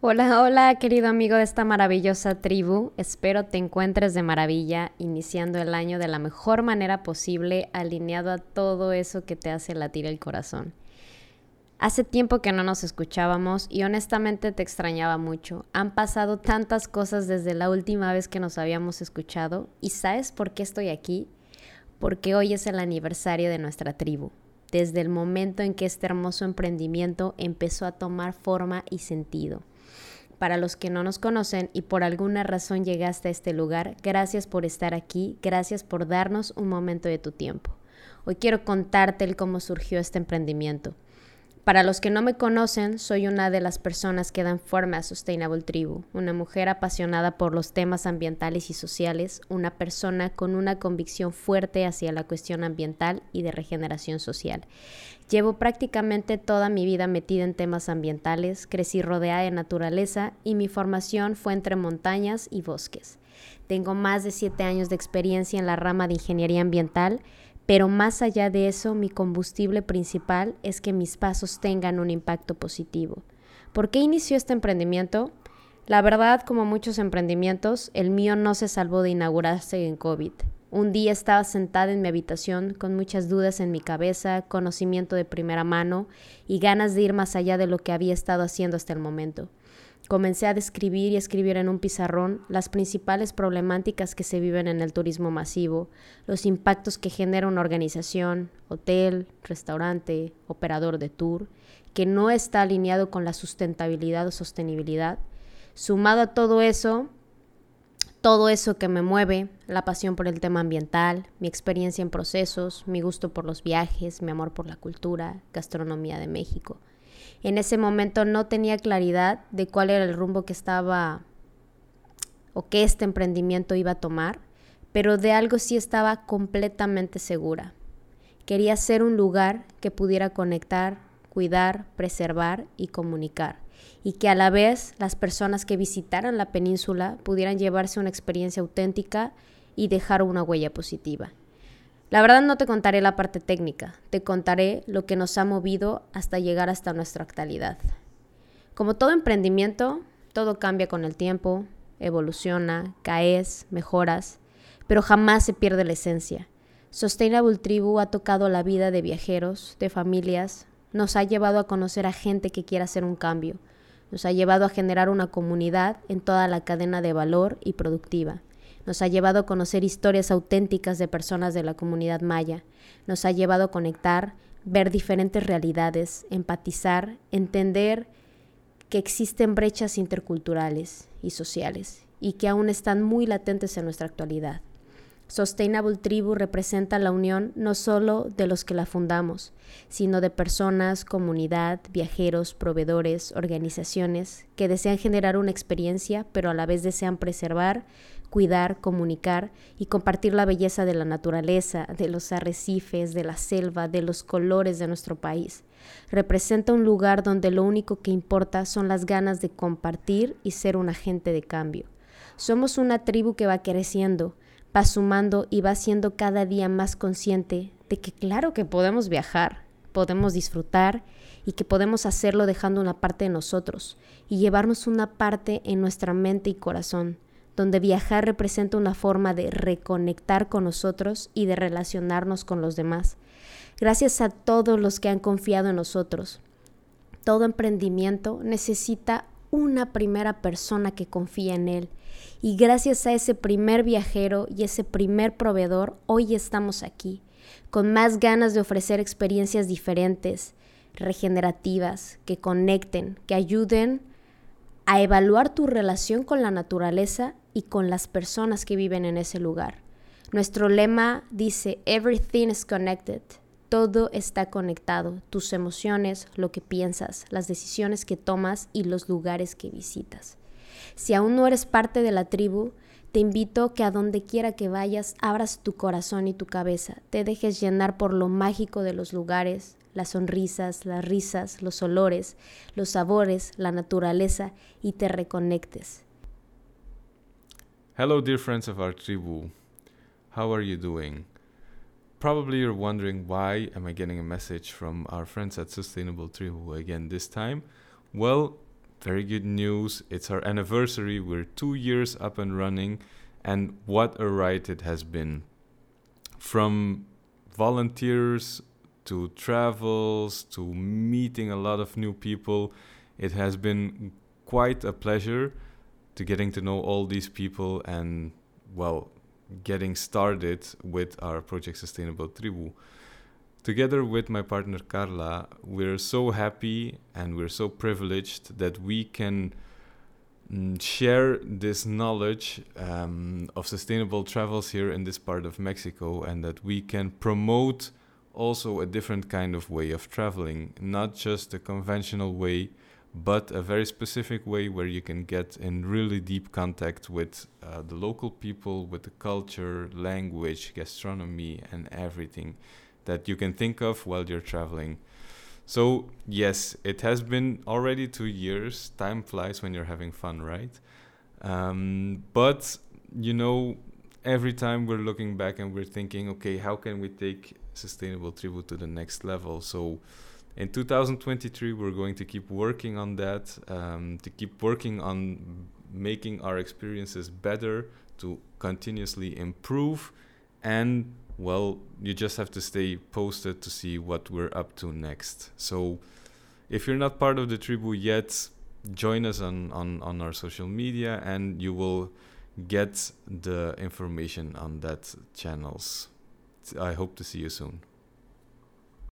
Hola, hola, querido amigo de esta maravillosa tribu. Espero te encuentres de maravilla, iniciando el año de la mejor manera posible, alineado a todo eso que te hace latir el corazón. Hace tiempo que no nos escuchábamos y honestamente te extrañaba mucho. Han pasado tantas cosas desde la última vez que nos habíamos escuchado y ¿sabes por qué estoy aquí? Porque hoy es el aniversario de nuestra tribu, desde el momento en que este hermoso emprendimiento empezó a tomar forma y sentido. Para los que no nos conocen y por alguna razón llegaste a este lugar, gracias por estar aquí, gracias por darnos un momento de tu tiempo. Hoy quiero contarte el cómo surgió este emprendimiento. Para los que no me conocen, soy una de las personas que dan forma a Sustainable Tribu, una mujer apasionada por los temas ambientales y sociales, una persona con una convicción fuerte hacia la cuestión ambiental y de regeneración social. Llevo prácticamente toda mi vida metida en temas ambientales, crecí rodeada de naturaleza y mi formación fue entre montañas y bosques. Tengo más de siete años de experiencia en la rama de ingeniería ambiental pero más allá de eso, mi combustible principal es que mis pasos tengan un impacto positivo. ¿Por qué inició este emprendimiento? La verdad, como muchos emprendimientos, el mío no se salvó de inaugurarse en COVID. Un día estaba sentada en mi habitación con muchas dudas en mi cabeza, conocimiento de primera mano y ganas de ir más allá de lo que había estado haciendo hasta el momento. Comencé a describir y escribir en un pizarrón las principales problemáticas que se viven en el turismo masivo, los impactos que genera una organización, hotel, restaurante, operador de tour, que no está alineado con la sustentabilidad o sostenibilidad. Sumado a todo eso, todo eso que me mueve, la pasión por el tema ambiental, mi experiencia en procesos, mi gusto por los viajes, mi amor por la cultura, gastronomía de México en ese momento no tenía claridad de cuál era el rumbo que estaba o que este emprendimiento iba a tomar, pero de algo sí estaba completamente segura. Quería ser un lugar que pudiera conectar, cuidar, preservar y comunicar, y que a la vez las personas que visitaran la península pudieran llevarse una experiencia auténtica y dejar una huella positiva. La verdad no te contaré la parte técnica, te contaré lo que nos ha movido hasta llegar hasta nuestra actualidad. Como todo emprendimiento, todo cambia con el tiempo, evoluciona, caes, mejoras, pero jamás se pierde la esencia. Sustainable Tribu ha tocado la vida de viajeros, de familias, nos ha llevado a conocer a gente que quiera hacer un cambio, nos ha llevado a generar una comunidad en toda la cadena de valor y productiva nos ha llevado a conocer historias auténticas de personas de la comunidad maya, nos ha llevado a conectar, ver diferentes realidades, empatizar, entender que existen brechas interculturales y sociales y que aún están muy latentes en nuestra actualidad. Sustainable Tribu representa la unión no solo de los que la fundamos, sino de personas, comunidad, viajeros, proveedores, organizaciones que desean generar una experiencia, pero a la vez desean preservar, cuidar, comunicar y compartir la belleza de la naturaleza, de los arrecifes, de la selva, de los colores de nuestro país. Representa un lugar donde lo único que importa son las ganas de compartir y ser un agente de cambio. Somos una tribu que va creciendo, va sumando y va siendo cada día más consciente de que claro que podemos viajar, podemos disfrutar y que podemos hacerlo dejando una parte de nosotros y llevarnos una parte en nuestra mente y corazón, donde viajar representa una forma de reconectar con nosotros y de relacionarnos con los demás. Gracias a todos los que han confiado en nosotros. Todo emprendimiento necesita una primera persona que confía en él y gracias a ese primer viajero y ese primer proveedor, hoy estamos aquí, con más ganas de ofrecer experiencias diferentes, regenerativas, que conecten, que ayuden a evaluar tu relación con la naturaleza y con las personas que viven en ese lugar. Nuestro lema dice, Everything is connected. Todo está conectado, tus emociones, lo que piensas, las decisiones que tomas y los lugares que visitas. Si aún no eres parte de la tribu, te invito que a donde quiera que vayas abras tu corazón y tu cabeza, te dejes llenar por lo mágico de los lugares, las sonrisas, las risas, los olores, los sabores, la naturaleza y te reconectes. Hello, dear friends of our tribu. How are you doing? Probably you're wondering why am I getting a message from our friends at Sustainable Tribu again this time? Well, very good news. It's our anniversary. We're two years up and running, and what a ride it has been. From volunteers to travels to meeting a lot of new people, it has been quite a pleasure to getting to know all these people and, well, getting started with our project Sustainable Tribu. Together with my partner Carla, we're so happy and we're so privileged that we can mm, share this knowledge um, of sustainable travels here in this part of Mexico and that we can promote also a different kind of way of traveling, not just a conventional way, but a very specific way where you can get in really deep contact with uh, the local people, with the culture, language, gastronomy, and everything that you can think of while you're traveling. So, yes, it has been already two years. Time flies when you're having fun, right? Um, but, you know, every time we're looking back and we're thinking, okay, how can we take sustainable tribu to the next level? So, in 2023, we're going to keep working on that, um, to keep working on making our experiences better, to continuously improve, and well, you just have to stay posted to see what we're up to next. So, if you're not part of the tribu yet, join us on, on, on our social media and you will get the information on that channels. I hope to see you soon.